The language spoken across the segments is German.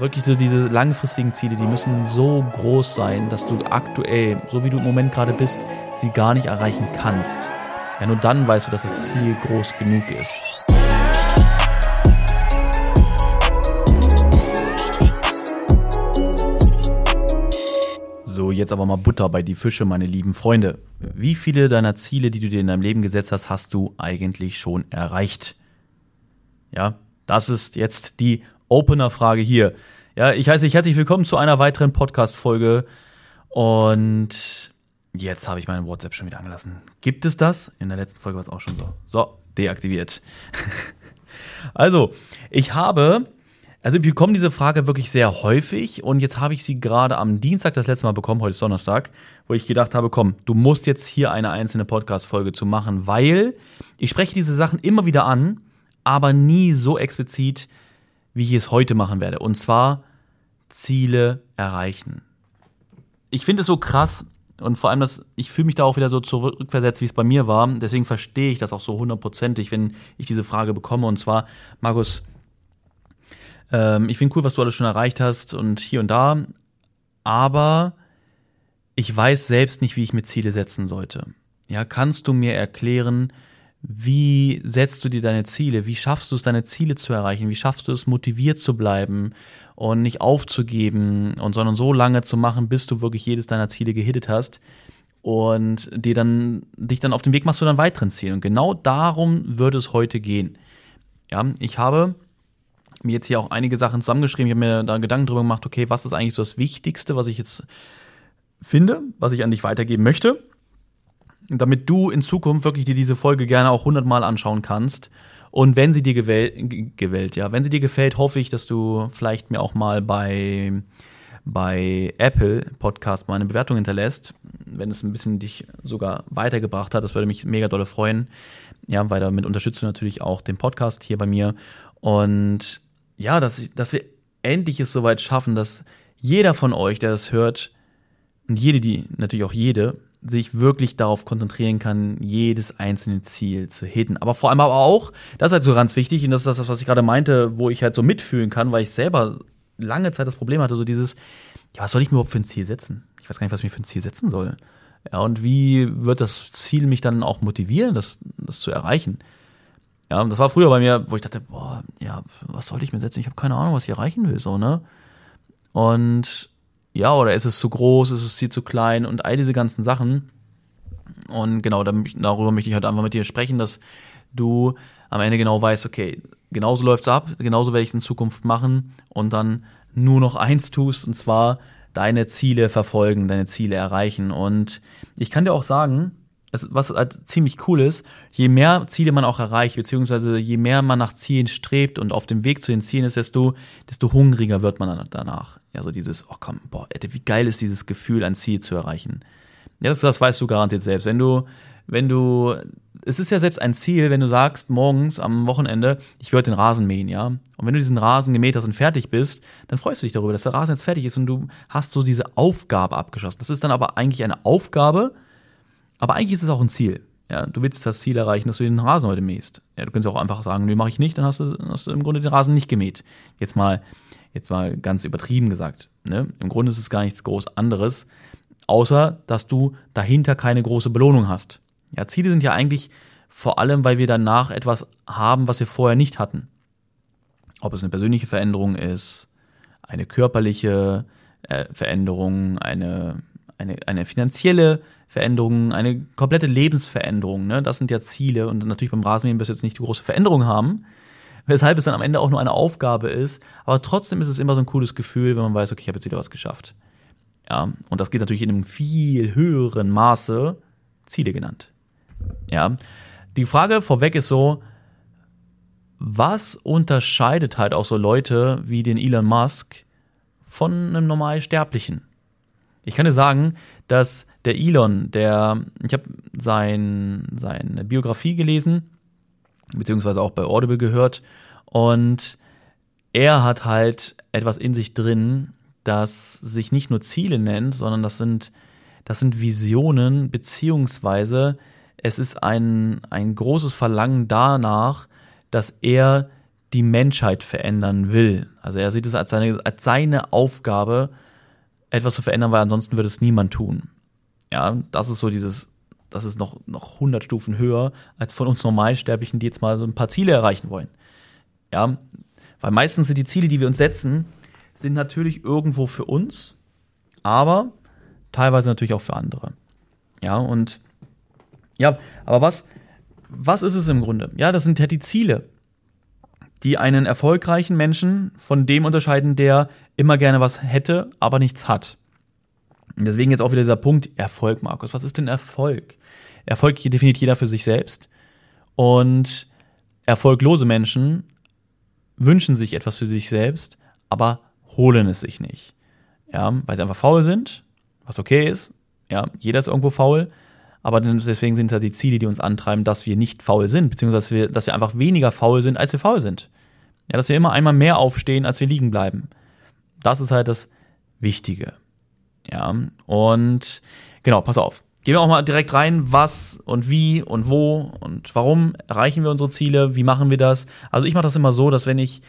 wirklich so diese langfristigen Ziele, die müssen so groß sein, dass du aktuell, so wie du im Moment gerade bist, sie gar nicht erreichen kannst. Ja, nur dann weißt du, dass das Ziel groß genug ist. So, jetzt aber mal Butter bei die Fische, meine lieben Freunde. Wie viele deiner Ziele, die du dir in deinem Leben gesetzt hast, hast du eigentlich schon erreicht? Ja, das ist jetzt die Opener-Frage hier. Ja, ich heiße dich herzlich willkommen zu einer weiteren Podcast-Folge. Und jetzt habe ich meinen WhatsApp schon wieder angelassen. Gibt es das? In der letzten Folge war es auch schon so. So, deaktiviert. also, ich habe, also ich bekomme diese Frage wirklich sehr häufig und jetzt habe ich sie gerade am Dienstag das letzte Mal bekommen, heute ist Donnerstag, wo ich gedacht habe, komm, du musst jetzt hier eine einzelne Podcast-Folge zu machen, weil ich spreche diese Sachen immer wieder an, aber nie so explizit, wie ich es heute machen werde. Und zwar Ziele erreichen. Ich finde es so krass und vor allem, dass ich fühle mich da auch wieder so zurückversetzt, wie es bei mir war. Deswegen verstehe ich das auch so hundertprozentig, wenn ich diese Frage bekomme. Und zwar, Markus, ähm, ich finde cool, was du alles schon erreicht hast und hier und da, aber ich weiß selbst nicht, wie ich mir Ziele setzen sollte. Ja, kannst du mir erklären, wie setzt du dir deine Ziele? Wie schaffst du es, deine Ziele zu erreichen? Wie schaffst du es, motiviert zu bleiben und nicht aufzugeben und sondern so lange zu machen, bis du wirklich jedes deiner Ziele gehittet hast und dir dann, dich dann auf den Weg machst zu deinen weiteren Zielen. Und genau darum würde es heute gehen. Ja, ich habe mir jetzt hier auch einige Sachen zusammengeschrieben. Ich habe mir da Gedanken drüber gemacht, okay, was ist eigentlich so das Wichtigste, was ich jetzt finde, was ich an dich weitergeben möchte? Damit du in Zukunft wirklich dir diese Folge gerne auch hundertmal anschauen kannst. Und wenn sie dir gewählt, gewählt, ja, wenn sie dir gefällt, hoffe ich, dass du vielleicht mir auch mal bei, bei Apple Podcast mal eine Bewertung hinterlässt, wenn es ein bisschen dich sogar weitergebracht hat. Das würde mich mega dolle freuen. Ja, weil damit unterstützt du natürlich auch den Podcast hier bei mir. Und ja, dass, dass wir endlich es soweit schaffen, dass jeder von euch, der das hört, und jede, die, natürlich auch jede, sich wirklich darauf konzentrieren kann, jedes einzelne Ziel zu hitten. Aber vor allem aber auch, das ist halt so ganz wichtig, und das ist das, was ich gerade meinte, wo ich halt so mitfühlen kann, weil ich selber lange Zeit das Problem hatte, so dieses, ja, was soll ich mir überhaupt für ein Ziel setzen? Ich weiß gar nicht, was ich mir für ein Ziel setzen soll. Ja, und wie wird das Ziel mich dann auch motivieren, das, das zu erreichen? Ja, und das war früher bei mir, wo ich dachte, boah, ja, was soll ich mir setzen? Ich habe keine Ahnung, was ich erreichen will, so, ne? Und ja, oder ist es zu groß, ist es Ziel zu klein und all diese ganzen Sachen. Und genau, darüber möchte ich halt einfach mit dir sprechen, dass du am Ende genau weißt, okay, genauso läuft's ab, genauso werde ich es in Zukunft machen und dann nur noch eins tust, und zwar deine Ziele verfolgen, deine Ziele erreichen. Und ich kann dir auch sagen, was halt ziemlich cool ist, je mehr Ziele man auch erreicht, beziehungsweise je mehr man nach Zielen strebt und auf dem Weg zu den Zielen ist, desto, desto hungriger wird man danach. Ja, so dieses, oh komm, boah, wie geil ist dieses Gefühl, ein Ziel zu erreichen. Ja, das, das weißt du garantiert selbst. Wenn du, wenn du, es ist ja selbst ein Ziel, wenn du sagst, morgens am Wochenende, ich würde den Rasen mähen, ja. Und wenn du diesen Rasen gemäht hast und fertig bist, dann freust du dich darüber, dass der Rasen jetzt fertig ist und du hast so diese Aufgabe abgeschlossen. Das ist dann aber eigentlich eine Aufgabe, aber eigentlich ist es auch ein Ziel. Ja, du willst das Ziel erreichen, dass du den Rasen heute mähst. Ja, du könntest auch einfach sagen, nee, mache ich nicht, dann hast du, hast du im Grunde den Rasen nicht gemäht. Jetzt mal, jetzt mal ganz übertrieben gesagt. Ne? Im Grunde ist es gar nichts groß anderes, außer dass du dahinter keine große Belohnung hast. Ja, Ziele sind ja eigentlich vor allem, weil wir danach etwas haben, was wir vorher nicht hatten. Ob es eine persönliche Veränderung ist, eine körperliche äh, Veränderung, eine, eine, eine finanzielle Veränderungen, eine komplette Lebensveränderung. Ne? Das sind ja Ziele und natürlich beim Rasenmähen bis jetzt nicht die große Veränderung haben, weshalb es dann am Ende auch nur eine Aufgabe ist. Aber trotzdem ist es immer so ein cooles Gefühl, wenn man weiß, okay, ich habe jetzt wieder was geschafft. Ja, und das geht natürlich in einem viel höheren Maße Ziele genannt. Ja, die Frage vorweg ist so, was unterscheidet halt auch so Leute wie den Elon Musk von einem normalen Sterblichen? Ich kann dir sagen, dass der Elon, der, ich habe sein, seine Biografie gelesen, beziehungsweise auch bei Audible gehört, und er hat halt etwas in sich drin, das sich nicht nur Ziele nennt, sondern das sind, das sind Visionen, beziehungsweise es ist ein, ein großes Verlangen danach, dass er die Menschheit verändern will. Also er sieht es als seine, als seine Aufgabe, etwas zu verändern, weil ansonsten würde es niemand tun. Ja, das ist so dieses, das ist noch, noch 100 Stufen höher als von uns Normalsterblichen, die jetzt mal so ein paar Ziele erreichen wollen. Ja, weil meistens sind die Ziele, die wir uns setzen, sind natürlich irgendwo für uns, aber teilweise natürlich auch für andere. Ja, und ja, aber was, was ist es im Grunde? Ja, das sind ja die Ziele, die einen erfolgreichen Menschen von dem unterscheiden, der immer gerne was hätte, aber nichts hat. Und deswegen jetzt auch wieder dieser Punkt Erfolg, Markus. Was ist denn Erfolg? Erfolg definiert jeder für sich selbst. Und erfolglose Menschen wünschen sich etwas für sich selbst, aber holen es sich nicht. Ja, weil sie einfach faul sind, was okay ist. Ja, jeder ist irgendwo faul. Aber deswegen sind es halt die Ziele, die uns antreiben, dass wir nicht faul sind, beziehungsweise dass wir, dass wir einfach weniger faul sind, als wir faul sind. Ja, dass wir immer einmal mehr aufstehen, als wir liegen bleiben. Das ist halt das Wichtige. Ja, und genau, pass auf. Gehen wir auch mal direkt rein, was und wie und wo und warum erreichen wir unsere Ziele, wie machen wir das? Also ich mache das immer so, dass wenn ich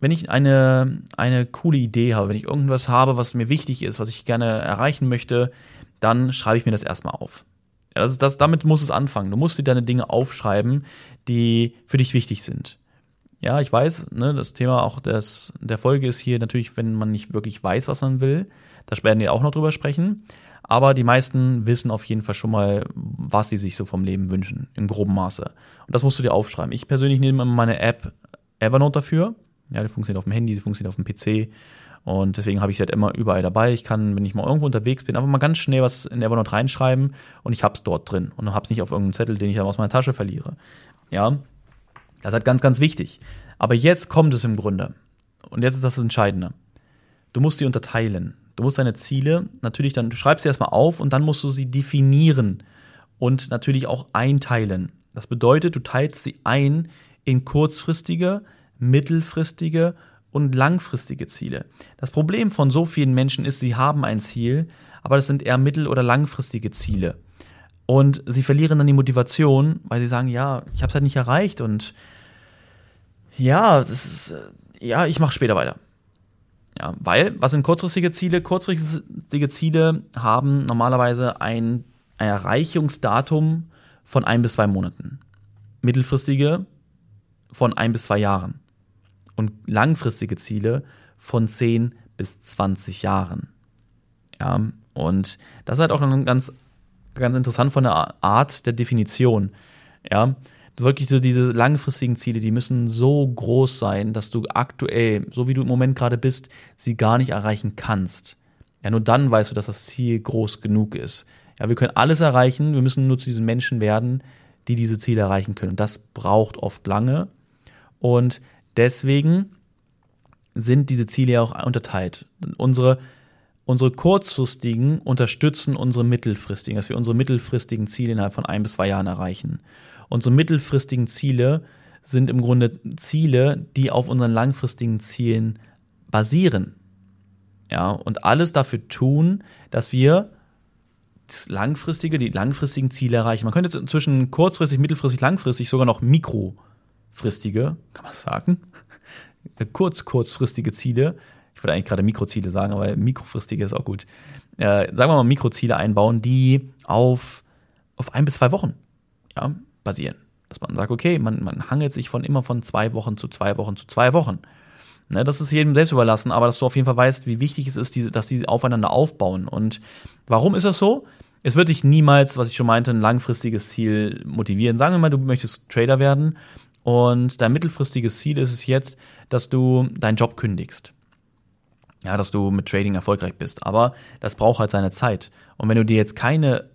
wenn ich eine eine coole Idee habe, wenn ich irgendwas habe, was mir wichtig ist, was ich gerne erreichen möchte, dann schreibe ich mir das erstmal auf. Ja, das ist, das, damit muss es anfangen. Du musst dir deine Dinge aufschreiben, die für dich wichtig sind. Ja, ich weiß, ne, das Thema auch des, der Folge ist hier natürlich, wenn man nicht wirklich weiß, was man will. Da werden wir auch noch drüber sprechen. Aber die meisten wissen auf jeden Fall schon mal, was sie sich so vom Leben wünschen, im groben Maße. Und das musst du dir aufschreiben. Ich persönlich nehme meine App Evernote dafür. Ja, die funktioniert auf dem Handy, sie funktioniert auf dem PC. Und deswegen habe ich sie halt immer überall dabei. Ich kann, wenn ich mal irgendwo unterwegs bin, einfach mal ganz schnell was in Evernote reinschreiben und ich hab's dort drin und hab's nicht auf irgendeinem Zettel, den ich dann aus meiner Tasche verliere. Ja, das ist halt ganz, ganz wichtig. Aber jetzt kommt es im Grunde. Und jetzt ist das, das Entscheidende. Du musst die unterteilen. Du musst deine Ziele natürlich dann, du schreibst sie erstmal auf und dann musst du sie definieren und natürlich auch einteilen. Das bedeutet, du teilst sie ein in kurzfristige, mittelfristige und langfristige Ziele. Das Problem von so vielen Menschen ist, sie haben ein Ziel, aber das sind eher mittel- oder langfristige Ziele. Und sie verlieren dann die Motivation, weil sie sagen, ja, ich habe es halt nicht erreicht und ja, das ist, äh, ja, ich mache später weiter. Ja, weil, was sind kurzfristige Ziele? Kurzfristige Ziele haben normalerweise ein, ein Erreichungsdatum von ein bis zwei Monaten. Mittelfristige von ein bis zwei Jahren. Und langfristige Ziele von zehn bis zwanzig Jahren. Ja, und das ist halt auch ganz ganz interessant von der Art der Definition. Ja, wirklich so diese langfristigen Ziele, die müssen so groß sein, dass du aktuell, so wie du im Moment gerade bist, sie gar nicht erreichen kannst. Ja, nur dann weißt du, dass das Ziel groß genug ist. Ja, wir können alles erreichen, wir müssen nur zu diesen Menschen werden, die diese Ziele erreichen können. Und das braucht oft lange. Und deswegen sind diese Ziele ja auch unterteilt. Unsere unsere kurzfristigen unterstützen unsere mittelfristigen, dass wir unsere mittelfristigen Ziele innerhalb von ein bis zwei Jahren erreichen. Unsere mittelfristigen Ziele sind im Grunde Ziele, die auf unseren langfristigen Zielen basieren. Ja, und alles dafür tun, dass wir das langfristige, die langfristigen Ziele erreichen. Man könnte jetzt zwischen kurzfristig, mittelfristig, langfristig sogar noch mikrofristige, kann man sagen, kurz, kurzfristige Ziele ich würde eigentlich gerade Mikroziele sagen, aber mikrofristige ist auch gut. Äh, sagen wir mal Mikroziele einbauen, die auf, auf ein bis zwei Wochen ja, basieren. Dass man sagt, okay, man, man hangelt sich von immer von zwei Wochen zu zwei Wochen zu zwei Wochen. Ne, das ist jedem selbst überlassen, aber dass du auf jeden Fall weißt, wie wichtig es ist, diese, dass die aufeinander aufbauen. Und warum ist das so? Es wird dich niemals, was ich schon meinte, ein langfristiges Ziel motivieren. Sagen wir mal, du möchtest Trader werden und dein mittelfristiges Ziel ist es jetzt, dass du deinen Job kündigst ja, dass du mit Trading erfolgreich bist. Aber das braucht halt seine Zeit. Und wenn du dir jetzt keine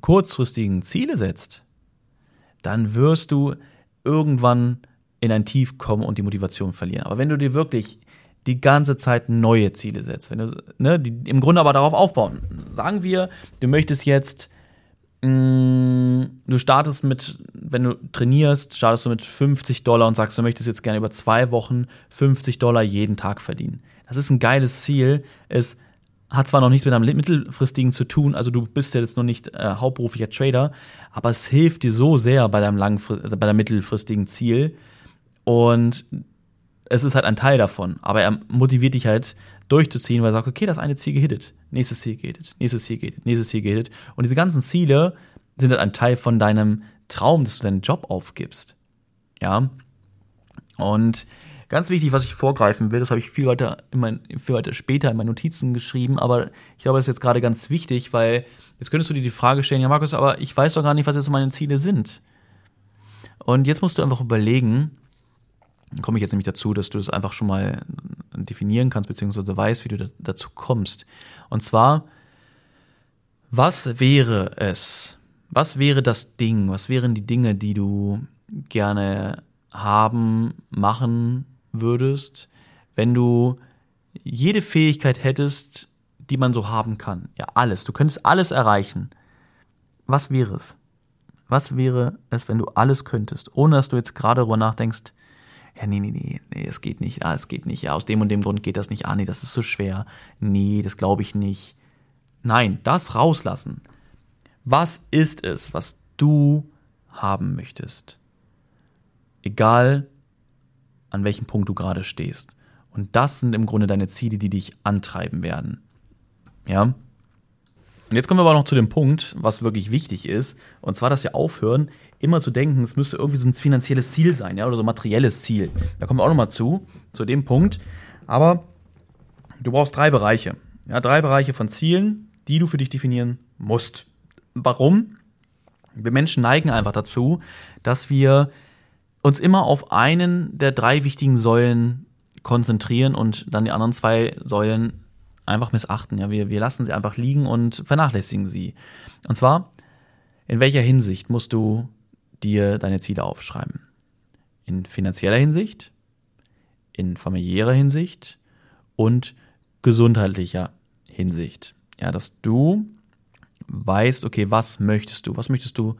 kurzfristigen Ziele setzt, dann wirst du irgendwann in ein Tief kommen und die Motivation verlieren. Aber wenn du dir wirklich die ganze Zeit neue Ziele setzt, wenn du, ne, die im Grunde aber darauf aufbauen. Sagen wir, du möchtest jetzt, mm, du startest mit, wenn du trainierst, startest du mit 50 Dollar und sagst, du möchtest jetzt gerne über zwei Wochen 50 Dollar jeden Tag verdienen das ist ein geiles Ziel. Es hat zwar noch nichts mit einem mittelfristigen zu tun, also du bist ja jetzt noch nicht äh, hauptberuflicher Trader, aber es hilft dir so sehr bei deinem langfrist bei deinem mittelfristigen Ziel. Und es ist halt ein Teil davon, aber er motiviert dich halt durchzuziehen, weil er sagt, okay, das eine Ziel gehittet, nächstes Ziel gehittet, nächstes Ziel gehittet, nächstes Ziel gehittet. Und diese ganzen Ziele sind halt ein Teil von deinem Traum, dass du deinen Job aufgibst. Ja. Und ganz wichtig, was ich vorgreifen will, das habe ich viel weiter, in mein, viel weiter später in meinen Notizen geschrieben, aber ich glaube, das ist jetzt gerade ganz wichtig, weil jetzt könntest du dir die Frage stellen, ja Markus, aber ich weiß doch gar nicht, was jetzt meine Ziele sind. Und jetzt musst du einfach überlegen, komme ich jetzt nämlich dazu, dass du das einfach schon mal definieren kannst, beziehungsweise weißt, wie du da, dazu kommst. Und zwar, was wäre es? Was wäre das Ding? Was wären die Dinge, die du gerne haben, machen würdest, wenn du jede Fähigkeit hättest, die man so haben kann? Ja, alles. Du könntest alles erreichen. Was wäre es? Was wäre es, wenn du alles könntest, ohne dass du jetzt gerade darüber nachdenkst, ja, nee, nee, nee, nee, es geht nicht, ah, es geht nicht, ja, aus dem und dem Grund geht das nicht, ah, nee, das ist so schwer, nee, das glaube ich nicht. Nein, das rauslassen. Was ist es, was du haben möchtest? Egal, an welchem Punkt du gerade stehst. Und das sind im Grunde deine Ziele, die dich antreiben werden. Ja? Und jetzt kommen wir aber noch zu dem Punkt, was wirklich wichtig ist, und zwar, dass wir aufhören, immer zu denken, es müsste irgendwie so ein finanzielles Ziel sein, ja, oder so ein materielles Ziel. Da kommen wir auch nochmal zu, zu dem Punkt. Aber du brauchst drei Bereiche. Ja, drei Bereiche von Zielen, die du für dich definieren musst. Warum? Wir Menschen neigen einfach dazu, dass wir uns immer auf einen der drei wichtigen Säulen konzentrieren und dann die anderen zwei Säulen einfach missachten. Ja, wir, wir lassen sie einfach liegen und vernachlässigen sie. Und zwar, in welcher Hinsicht musst du dir deine Ziele aufschreiben? In finanzieller Hinsicht, in familiärer Hinsicht und gesundheitlicher Hinsicht. Ja, dass du weißt, okay, was möchtest du? Was möchtest du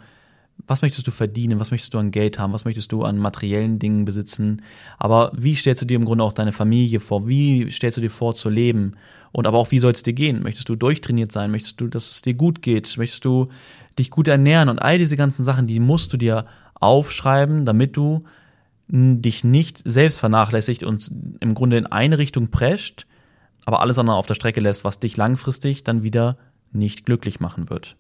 was möchtest du verdienen, was möchtest du an Geld haben, was möchtest du an materiellen Dingen besitzen, aber wie stellst du dir im Grunde auch deine Familie vor, wie stellst du dir vor zu leben? Und aber auch wie soll es dir gehen, möchtest du durchtrainiert sein, möchtest du, dass es dir gut geht, möchtest du dich gut ernähren? Und all diese ganzen Sachen, die musst du dir aufschreiben, damit du dich nicht selbst vernachlässigt und im Grunde in eine Richtung prescht, aber alles andere auf der Strecke lässt, was dich langfristig dann wieder nicht glücklich machen wird.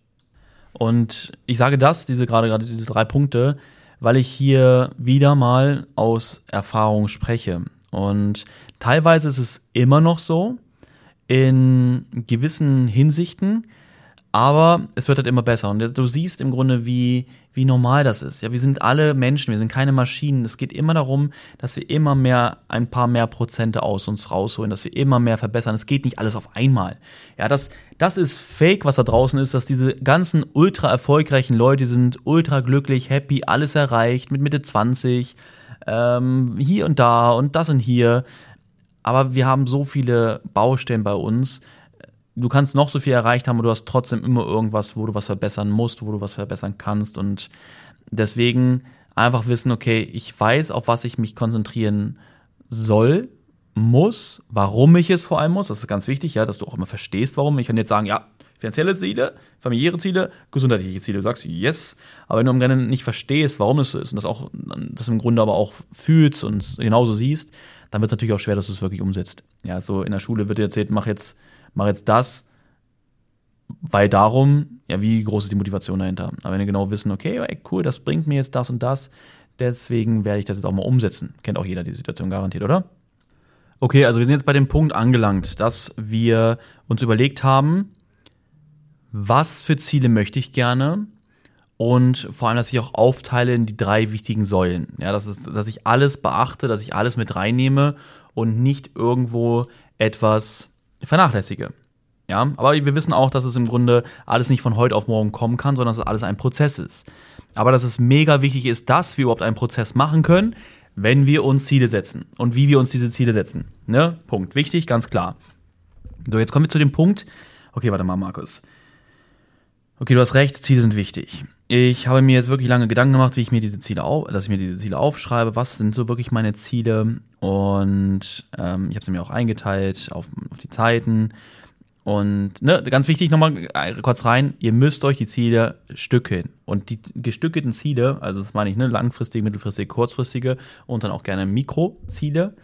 Und ich sage das, diese gerade gerade diese drei Punkte, weil ich hier wieder mal aus Erfahrung spreche. Und teilweise ist es immer noch so, in gewissen Hinsichten, aber es wird halt immer besser. Und du siehst im Grunde, wie, wie normal das ist. Ja, wir sind alle Menschen, wir sind keine Maschinen. Es geht immer darum, dass wir immer mehr, ein paar mehr Prozente aus uns rausholen, dass wir immer mehr verbessern. Es geht nicht alles auf einmal. Ja, das, das ist fake, was da draußen ist, dass diese ganzen ultra erfolgreichen Leute sind ultra glücklich, happy, alles erreicht, mit Mitte 20, ähm, hier und da und das und hier. Aber wir haben so viele Baustellen bei uns, du kannst noch so viel erreicht haben, aber du hast trotzdem immer irgendwas, wo du was verbessern musst, wo du was verbessern kannst. Und deswegen einfach wissen, okay, ich weiß, auf was ich mich konzentrieren soll, muss, warum ich es vor allem muss. Das ist ganz wichtig, ja, dass du auch immer verstehst, warum. Ich kann jetzt sagen, ja, finanzielle Ziele, familiäre Ziele, gesundheitliche Ziele. Du sagst, yes. Aber wenn du im Rennen nicht verstehst, warum es so ist und das auch, das im Grunde aber auch fühlst und genauso siehst, dann wird es natürlich auch schwer, dass du es wirklich umsetzt. Ja, so in der Schule wird dir erzählt, mach jetzt mache jetzt das, weil darum, ja, wie groß ist die Motivation dahinter? Aber wenn wir genau wissen, okay, ey, cool, das bringt mir jetzt das und das, deswegen werde ich das jetzt auch mal umsetzen. Kennt auch jeder die Situation garantiert, oder? Okay, also wir sind jetzt bei dem Punkt angelangt, dass wir uns überlegt haben, was für Ziele möchte ich gerne und vor allem, dass ich auch aufteile in die drei wichtigen Säulen. Ja, das ist, dass ich alles beachte, dass ich alles mit reinnehme und nicht irgendwo etwas vernachlässige. Ja, aber wir wissen auch, dass es im Grunde alles nicht von heute auf morgen kommen kann, sondern dass es alles ein Prozess ist. Aber dass es mega wichtig ist, dass wir überhaupt einen Prozess machen können, wenn wir uns Ziele setzen und wie wir uns diese Ziele setzen. Ne? Punkt. Wichtig, ganz klar. So, jetzt kommen wir zu dem Punkt. Okay, warte mal, Markus. Okay, du hast recht, Ziele sind wichtig. Ich habe mir jetzt wirklich lange Gedanken gemacht, wie ich mir diese Ziele auf, dass ich mir diese Ziele aufschreibe. Was sind so wirklich meine Ziele? Und ähm, ich habe sie mir auch eingeteilt auf, auf die Zeiten. Und ne, ganz wichtig nochmal kurz rein, ihr müsst euch die Ziele stückeln. Und die gestückelten Ziele, also das meine ich, ne, langfristige, mittelfristige, kurzfristige und dann auch gerne Mikroziele,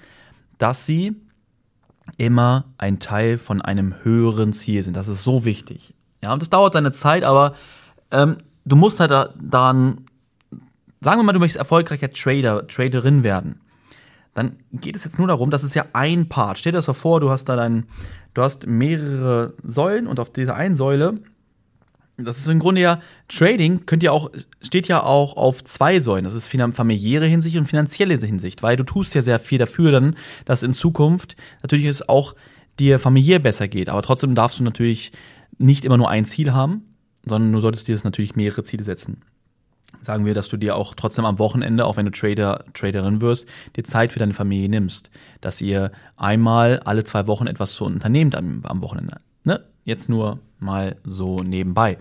dass sie immer ein Teil von einem höheren Ziel sind. Das ist so wichtig. Ja, und das dauert seine Zeit, aber ähm, du musst halt daran, sagen wir mal, du möchtest erfolgreicher Trader, Traderin werden. Dann geht es jetzt nur darum, das ist ja ein Part. Stell dir das so vor, du hast da dein, du hast mehrere Säulen und auf dieser einen Säule, das ist im Grunde ja, Trading könnt ihr auch, steht ja auch auf zwei Säulen. Das ist familiäre Hinsicht und finanzielle Hinsicht, weil du tust ja sehr viel dafür dann, dass in Zukunft natürlich es auch dir familiär besser geht. Aber trotzdem darfst du natürlich nicht immer nur ein Ziel haben, sondern du solltest dir jetzt natürlich mehrere Ziele setzen. Sagen wir, dass du dir auch trotzdem am Wochenende, auch wenn du Trader, Traderin wirst, dir Zeit für deine Familie nimmst. Dass ihr einmal alle zwei Wochen etwas zu unternehmt am, am Wochenende. Ne? Jetzt nur mal so nebenbei.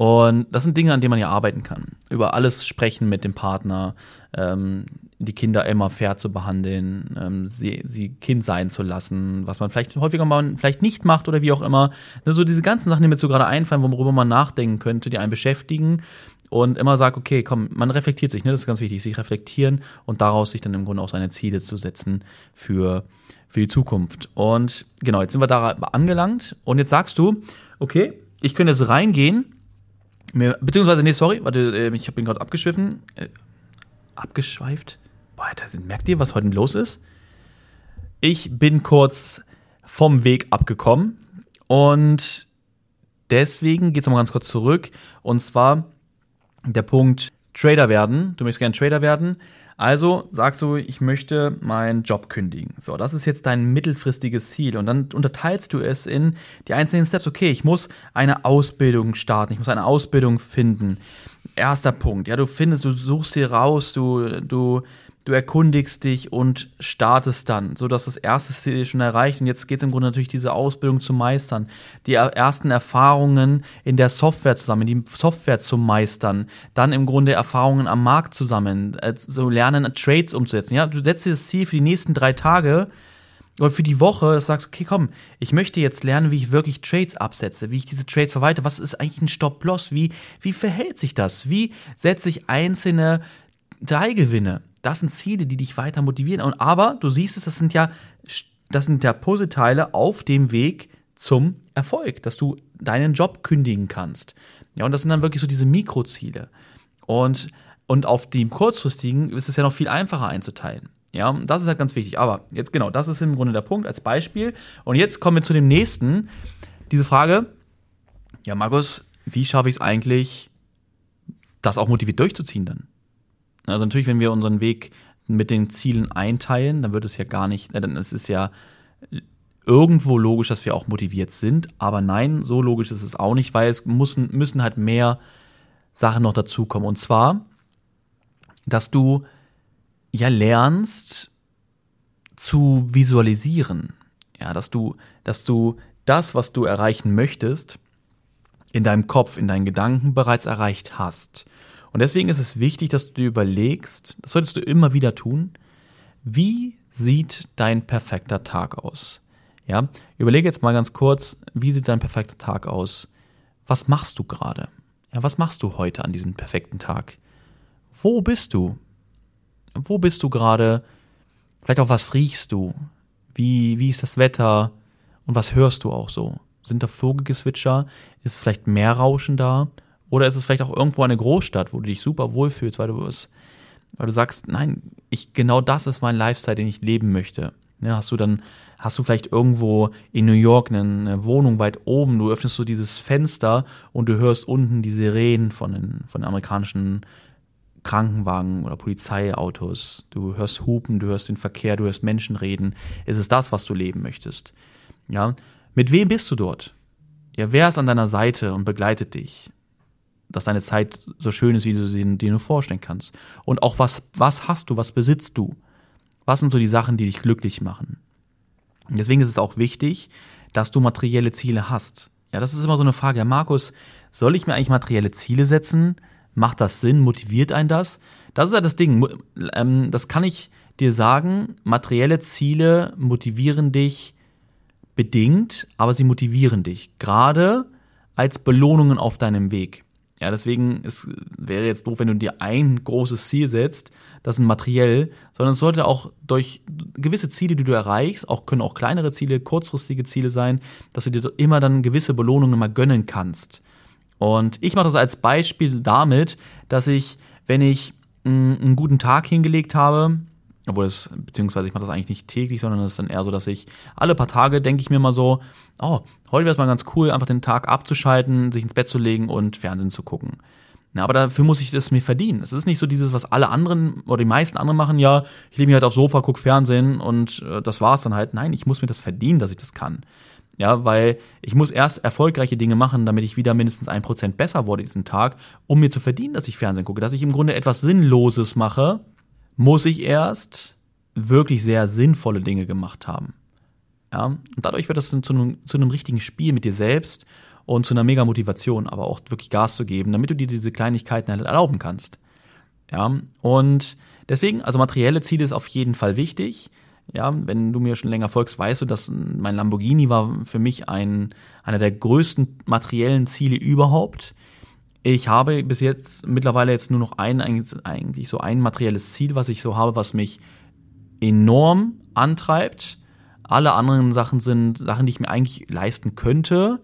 Und das sind Dinge, an denen man ja arbeiten kann. Über alles sprechen mit dem Partner, ähm, die Kinder immer fair zu behandeln, ähm, sie, sie Kind sein zu lassen, was man vielleicht häufiger mal vielleicht nicht macht oder wie auch immer. Ne, so diese ganzen Sachen, die mir so gerade einfallen, worüber man nachdenken könnte, die einen beschäftigen und immer sagt, okay, komm, man reflektiert sich, ne, das ist ganz wichtig, sich reflektieren und daraus sich dann im Grunde auch seine Ziele zu setzen für, für die Zukunft. Und genau, jetzt sind wir da angelangt und jetzt sagst du, okay, ich könnte jetzt reingehen, mir, beziehungsweise, nee, sorry, warte, äh, ich bin gerade abgeschwiffen, äh, abgeschweift. Boah, Alter, merkt ihr, was heute los ist? Ich bin kurz vom Weg abgekommen und deswegen geht es nochmal ganz kurz zurück. Und zwar der Punkt Trader werden. Du möchtest gerne Trader werden. Also sagst du, ich möchte meinen Job kündigen. So, das ist jetzt dein mittelfristiges Ziel. Und dann unterteilst du es in die einzelnen Steps. Okay, ich muss eine Ausbildung starten. Ich muss eine Ausbildung finden. Erster Punkt. Ja, du findest, du suchst sie raus, du, du du erkundigst dich und startest dann, so dass das erste Ziel schon erreicht. Und jetzt geht es im Grunde natürlich diese Ausbildung zu meistern, die ersten Erfahrungen in der Software zusammen, die Software zu meistern, dann im Grunde Erfahrungen am Markt zusammen, äh, so lernen, Trades umzusetzen. Ja, du setzt dir das Ziel für die nächsten drei Tage oder für die Woche, dass du sagst, okay, komm, ich möchte jetzt lernen, wie ich wirklich Trades absetze, wie ich diese Trades verwalte. Was ist eigentlich ein Stop-Loss? Wie, wie verhält sich das? Wie setze ich einzelne Teilgewinne? das sind Ziele, die dich weiter motivieren. Und, aber du siehst es, das sind ja, das sind ja Puzzleteile auf dem Weg zum Erfolg, dass du deinen Job kündigen kannst. Ja, und das sind dann wirklich so diese Mikroziele. Und, und auf dem kurzfristigen ist es ja noch viel einfacher einzuteilen. Ja, das ist halt ganz wichtig. Aber jetzt genau, das ist im Grunde der Punkt als Beispiel. Und jetzt kommen wir zu dem nächsten. Diese Frage, ja, Markus, wie schaffe ich es eigentlich, das auch motiviert durchzuziehen dann? Also natürlich, wenn wir unseren Weg mit den Zielen einteilen, dann wird es ja gar nicht, dann ist es ja irgendwo logisch, dass wir auch motiviert sind, aber nein, so logisch ist es auch nicht, weil es müssen, müssen halt mehr Sachen noch dazukommen. Und zwar, dass du ja lernst zu visualisieren. Ja, dass du, dass du das, was du erreichen möchtest, in deinem Kopf, in deinen Gedanken bereits erreicht hast. Und deswegen ist es wichtig, dass du dir überlegst, das solltest du immer wieder tun, wie sieht dein perfekter Tag aus? Ja, überlege jetzt mal ganz kurz, wie sieht dein perfekter Tag aus? Was machst du gerade? Ja, was machst du heute an diesem perfekten Tag? Wo bist du? Wo bist du gerade? Vielleicht auch was riechst du? Wie, wie ist das Wetter? Und was hörst du auch so? Sind da Vogelgezwitscher? Ist vielleicht mehr Rauschen da? Oder ist es vielleicht auch irgendwo eine Großstadt, wo du dich super wohlfühlst, weil du es, weil du sagst, nein, ich, genau das ist mein Lifestyle, den ich leben möchte. Ja, hast du dann, hast du vielleicht irgendwo in New York eine, eine, Wohnung weit oben, du öffnest so dieses Fenster und du hörst unten die Sirenen von den, von den amerikanischen Krankenwagen oder Polizeiautos. Du hörst Hupen, du hörst den Verkehr, du hörst Menschen reden. Ist es das, was du leben möchtest? Ja. Mit wem bist du dort? Ja, wer ist an deiner Seite und begleitet dich? Dass deine Zeit so schön ist, wie du sie dir nur vorstellen kannst. Und auch was, was hast du, was besitzt du? Was sind so die Sachen, die dich glücklich machen? Und deswegen ist es auch wichtig, dass du materielle Ziele hast. Ja, das ist immer so eine Frage. Ja, Markus, soll ich mir eigentlich materielle Ziele setzen? Macht das Sinn? Motiviert ein das? Das ist ja das Ding. Ähm, das kann ich dir sagen. Materielle Ziele motivieren dich bedingt, aber sie motivieren dich. Gerade als Belohnungen auf deinem Weg. Ja, deswegen es wäre jetzt doof, wenn du dir ein großes Ziel setzt, das ist materiell, sondern es sollte auch durch gewisse Ziele, die du erreichst, auch können auch kleinere Ziele, kurzfristige Ziele sein, dass du dir immer dann gewisse Belohnungen mal gönnen kannst. Und ich mache das als Beispiel damit, dass ich, wenn ich einen guten Tag hingelegt habe, obwohl es, beziehungsweise ich mache das eigentlich nicht täglich, sondern es ist dann eher so, dass ich alle paar Tage denke ich mir mal so, oh, heute wäre es mal ganz cool, einfach den Tag abzuschalten, sich ins Bett zu legen und Fernsehen zu gucken. Na, aber dafür muss ich das mir verdienen. Es ist nicht so dieses, was alle anderen oder die meisten anderen machen, ja, ich lege mich halt aufs Sofa, gucke Fernsehen und äh, das war's dann halt. Nein, ich muss mir das verdienen, dass ich das kann. Ja, weil ich muss erst erfolgreiche Dinge machen, damit ich wieder mindestens ein Prozent besser wurde diesen Tag, um mir zu verdienen, dass ich Fernsehen gucke. Dass ich im Grunde etwas Sinnloses mache, muss ich erst wirklich sehr sinnvolle Dinge gemacht haben. Ja, und dadurch wird das zu einem, zu einem richtigen Spiel mit dir selbst und zu einer mega Motivation, aber auch wirklich Gas zu geben, damit du dir diese Kleinigkeiten halt erlauben kannst. Ja, und deswegen, also materielle Ziele ist auf jeden Fall wichtig. Ja, wenn du mir schon länger folgst, weißt du, dass mein Lamborghini war für mich ein, einer der größten materiellen Ziele überhaupt. Ich habe bis jetzt mittlerweile jetzt nur noch ein, eigentlich so ein materielles Ziel, was ich so habe, was mich enorm antreibt. Alle anderen Sachen sind Sachen, die ich mir eigentlich leisten könnte,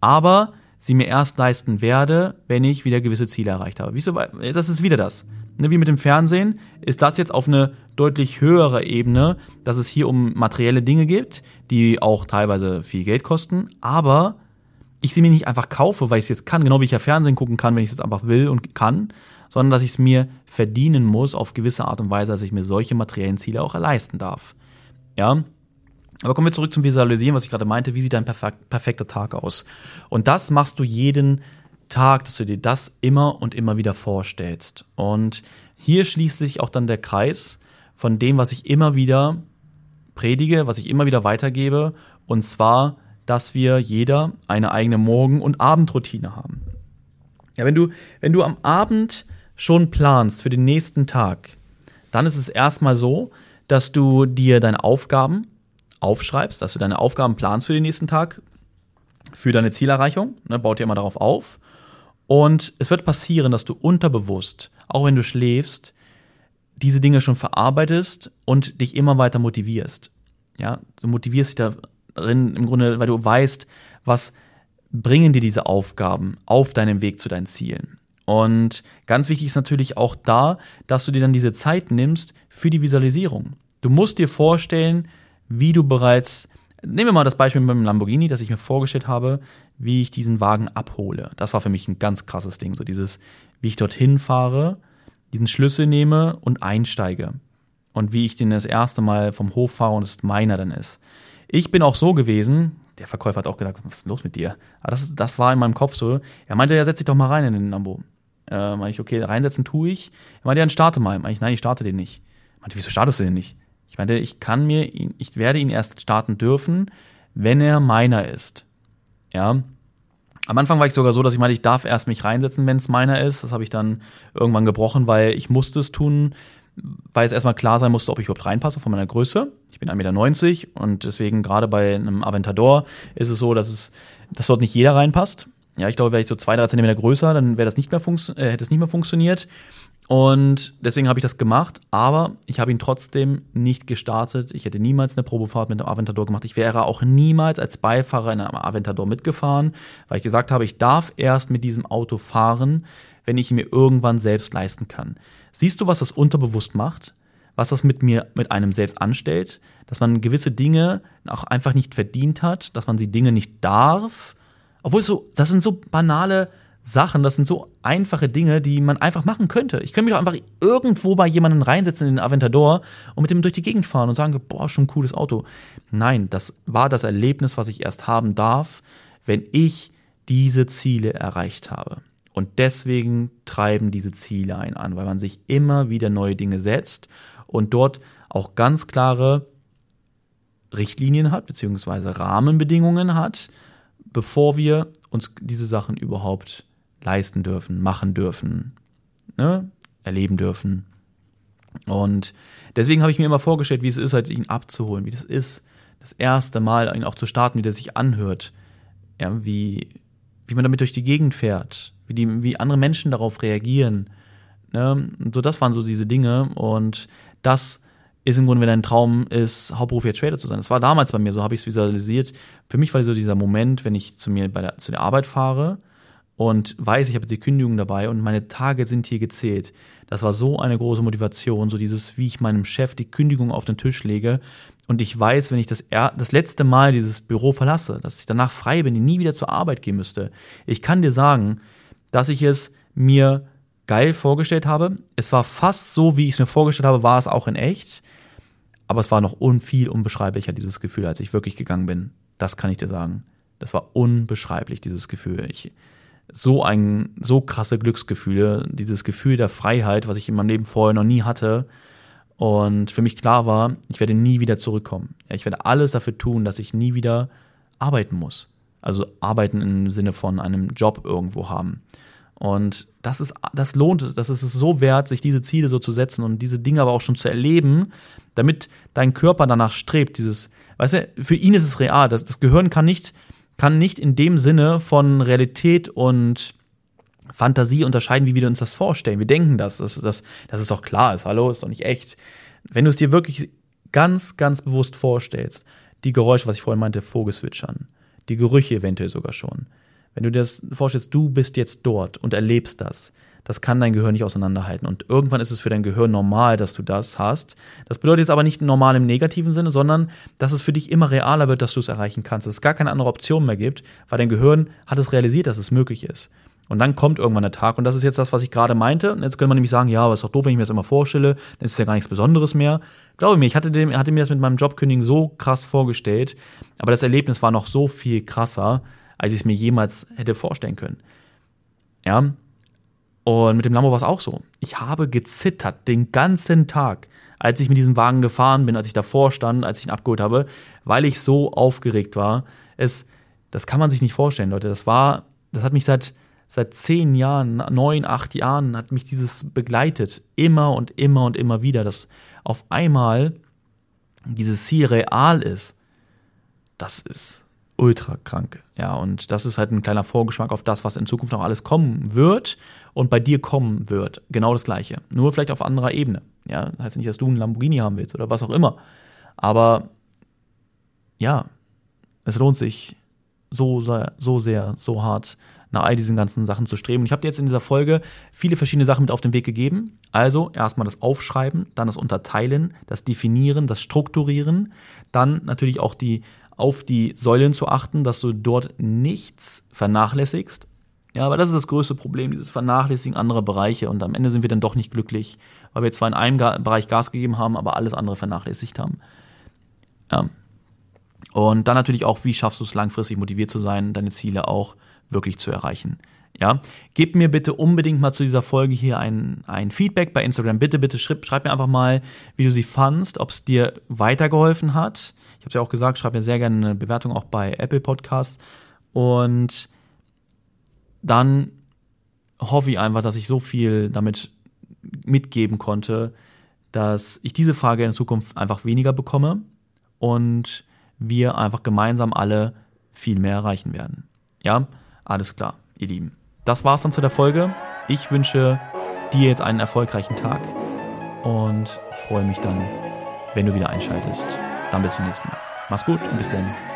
aber sie mir erst leisten werde, wenn ich wieder gewisse Ziele erreicht habe. Wieso? Das ist wieder das. Ne, wie mit dem Fernsehen ist das jetzt auf eine deutlich höhere Ebene, dass es hier um materielle Dinge geht, die auch teilweise viel Geld kosten, aber ich sie mir nicht einfach kaufe, weil ich es jetzt kann, genau wie ich ja Fernsehen gucken kann, wenn ich es jetzt einfach will und kann, sondern dass ich es mir verdienen muss auf gewisse Art und Weise, dass ich mir solche materiellen Ziele auch leisten darf. Ja. Aber kommen wir zurück zum Visualisieren, was ich gerade meinte. Wie sieht dein perfekter Tag aus? Und das machst du jeden Tag, dass du dir das immer und immer wieder vorstellst. Und hier schließt sich auch dann der Kreis von dem, was ich immer wieder predige, was ich immer wieder weitergebe. Und zwar dass wir jeder eine eigene Morgen- und Abendroutine haben. Ja, wenn du, wenn du am Abend schon planst für den nächsten Tag, dann ist es erstmal so, dass du dir deine Aufgaben aufschreibst, dass du deine Aufgaben planst für den nächsten Tag, für deine Zielerreichung, ne, baut dir immer darauf auf. Und es wird passieren, dass du unterbewusst, auch wenn du schläfst, diese Dinge schon verarbeitest und dich immer weiter motivierst. Ja, du motivierst dich da drin, im Grunde, weil du weißt, was bringen dir diese Aufgaben auf deinem Weg zu deinen Zielen. Und ganz wichtig ist natürlich auch da, dass du dir dann diese Zeit nimmst für die Visualisierung. Du musst dir vorstellen, wie du bereits, nehmen wir mal das Beispiel mit dem Lamborghini, dass ich mir vorgestellt habe, wie ich diesen Wagen abhole. Das war für mich ein ganz krasses Ding, so dieses, wie ich dorthin fahre, diesen Schlüssel nehme und einsteige. Und wie ich den das erste Mal vom Hof fahre und es meiner dann ist. Ich bin auch so gewesen, der Verkäufer hat auch gedacht, was ist los mit dir? Aber das, das war in meinem Kopf so. Er meinte, ja, setz dich doch mal rein in den Lambo. Äh, meinte ich, okay, reinsetzen tue ich. Er meinte, ja, dann starte mal. Meinte ich, nein, ich starte den nicht. Er meinte, wieso startest du den nicht? Ich meinte, ich kann mir ihn, ich werde ihn erst starten dürfen, wenn er meiner ist. Ja. Am Anfang war ich sogar so, dass ich meinte, ich darf erst mich reinsetzen, wenn es meiner ist. Das habe ich dann irgendwann gebrochen, weil ich musste es tun, weil es erstmal klar sein musste, ob ich überhaupt reinpasse von meiner Größe. Ich bin 1,90 Meter und deswegen gerade bei einem Aventador ist es so, dass es, dass dort nicht jeder reinpasst. Ja, ich glaube, wäre ich so zwei, drei Zentimeter größer, dann wäre das nicht mehr äh, hätte es nicht mehr funktioniert. Und deswegen habe ich das gemacht, aber ich habe ihn trotzdem nicht gestartet. Ich hätte niemals eine Probefahrt mit einem Aventador gemacht. Ich wäre auch niemals als Beifahrer in einem Aventador mitgefahren, weil ich gesagt habe, ich darf erst mit diesem Auto fahren, wenn ich ihn mir irgendwann selbst leisten kann. Siehst du, was das unterbewusst macht? Was das mit mir, mit einem selbst anstellt? Dass man gewisse Dinge auch einfach nicht verdient hat, dass man sie Dinge nicht darf. Obwohl so, das sind so banale Sachen, das sind so einfache Dinge, die man einfach machen könnte. Ich könnte mich doch einfach irgendwo bei jemandem reinsetzen in den Aventador und mit dem durch die Gegend fahren und sagen, boah, schon ein cooles Auto. Nein, das war das Erlebnis, was ich erst haben darf, wenn ich diese Ziele erreicht habe. Und deswegen treiben diese Ziele einen an, weil man sich immer wieder neue Dinge setzt und dort auch ganz klare Richtlinien hat, beziehungsweise Rahmenbedingungen hat, bevor wir uns diese Sachen überhaupt leisten dürfen, machen dürfen, ne? erleben dürfen. Und deswegen habe ich mir immer vorgestellt, wie es ist, halt ihn abzuholen, wie das ist, das erste Mal ihn auch zu starten, wie der sich anhört, ja, wie, wie man damit durch die Gegend fährt, wie, die, wie andere Menschen darauf reagieren. Ne? Und so, das waren so diese Dinge und das ist im Grunde, wenn dein Traum ist, hauptberuflicher Trader zu sein. Das war damals bei mir, so habe ich es visualisiert. Für mich war so dieser Moment, wenn ich zu mir bei der, zu der Arbeit fahre und weiß, ich habe die Kündigung dabei und meine Tage sind hier gezählt. Das war so eine große Motivation, so dieses, wie ich meinem Chef die Kündigung auf den Tisch lege und ich weiß, wenn ich das, das letzte Mal dieses Büro verlasse, dass ich danach frei bin, nie wieder zur Arbeit gehen müsste. Ich kann dir sagen, dass ich es mir geil vorgestellt habe. Es war fast so, wie ich es mir vorgestellt habe, war es auch in echt. Aber es war noch un viel unbeschreiblicher, dieses Gefühl, als ich wirklich gegangen bin. Das kann ich dir sagen. Das war unbeschreiblich, dieses Gefühl. Ich, so ein, so krasse Glücksgefühle, dieses Gefühl der Freiheit, was ich in meinem Leben vorher noch nie hatte. Und für mich klar war, ich werde nie wieder zurückkommen. Ich werde alles dafür tun, dass ich nie wieder arbeiten muss. Also arbeiten im Sinne von einem Job irgendwo haben. Und das ist, das lohnt es, das ist es so wert, sich diese Ziele so zu setzen und diese Dinge aber auch schon zu erleben, damit dein Körper danach strebt. Dieses, weißt du, für ihn ist es real. Das, das Gehirn kann nicht, kann nicht in dem Sinne von Realität und Fantasie unterscheiden, wie wir uns das vorstellen. Wir denken das, dass, dass, dass es doch klar ist. Hallo, ist doch nicht echt. Wenn du es dir wirklich ganz, ganz bewusst vorstellst, die Geräusche, was ich vorhin meinte, Vogelswitschern, die Gerüche eventuell sogar schon, wenn du dir das vorstellst, du bist jetzt dort und erlebst das, das kann dein Gehirn nicht auseinanderhalten. Und irgendwann ist es für dein Gehirn normal, dass du das hast. Das bedeutet jetzt aber nicht normal im negativen Sinne, sondern dass es für dich immer realer wird, dass du es erreichen kannst. Dass es gar keine andere Option mehr gibt, weil dein Gehirn hat es realisiert, dass es möglich ist. Und dann kommt irgendwann der Tag, und das ist jetzt das, was ich gerade meinte. Und jetzt könnte man nämlich sagen, ja, aber ist doch doof, wenn ich mir das immer vorstelle, dann ist es ja gar nichts Besonderes mehr. Glaube mir, ich hatte, dem, hatte mir das mit meinem Jobkündigen so krass vorgestellt, aber das Erlebnis war noch so viel krasser, als ich es mir jemals hätte vorstellen können. Ja. Und mit dem Lambo war es auch so. Ich habe gezittert den ganzen Tag, als ich mit diesem Wagen gefahren bin, als ich davor stand, als ich ihn abgeholt habe, weil ich so aufgeregt war. Es, das kann man sich nicht vorstellen, Leute. Das war, das hat mich seit, seit zehn Jahren, neun, acht Jahren hat mich dieses begleitet. Immer und immer und immer wieder, dass auf einmal dieses Ziel real ist. Das ist ultra krank. Ja, und das ist halt ein kleiner Vorgeschmack auf das, was in Zukunft noch alles kommen wird und bei dir kommen wird. Genau das Gleiche. Nur vielleicht auf anderer Ebene. Ja, das heißt nicht, dass du einen Lamborghini haben willst oder was auch immer. Aber ja, es lohnt sich so sehr, so sehr, so hart nach all diesen ganzen Sachen zu streben. Und ich habe dir jetzt in dieser Folge viele verschiedene Sachen mit auf den Weg gegeben. Also erstmal das Aufschreiben, dann das Unterteilen, das Definieren, das Strukturieren, dann natürlich auch die auf die Säulen zu achten, dass du dort nichts vernachlässigst. Ja, aber das ist das größte Problem, dieses Vernachlässigen anderer Bereiche. Und am Ende sind wir dann doch nicht glücklich, weil wir zwar in einem Ga Bereich Gas gegeben haben, aber alles andere vernachlässigt haben. Ja. Und dann natürlich auch, wie schaffst du es langfristig motiviert zu sein, deine Ziele auch wirklich zu erreichen. Ja, gib mir bitte unbedingt mal zu dieser Folge hier ein, ein Feedback bei Instagram. Bitte, bitte schreib, schreib mir einfach mal, wie du sie fandst, ob es dir weitergeholfen hat. Ich habe es ja auch gesagt, schreib mir sehr gerne eine Bewertung auch bei Apple Podcasts. Und dann hoffe ich einfach, dass ich so viel damit mitgeben konnte, dass ich diese Frage in Zukunft einfach weniger bekomme und wir einfach gemeinsam alle viel mehr erreichen werden. Ja, alles klar, ihr Lieben. Das war's dann zu der Folge. Ich wünsche dir jetzt einen erfolgreichen Tag und freue mich dann, wenn du wieder einschaltest. Dann bis zum nächsten Mal. Mach's gut und bis dann.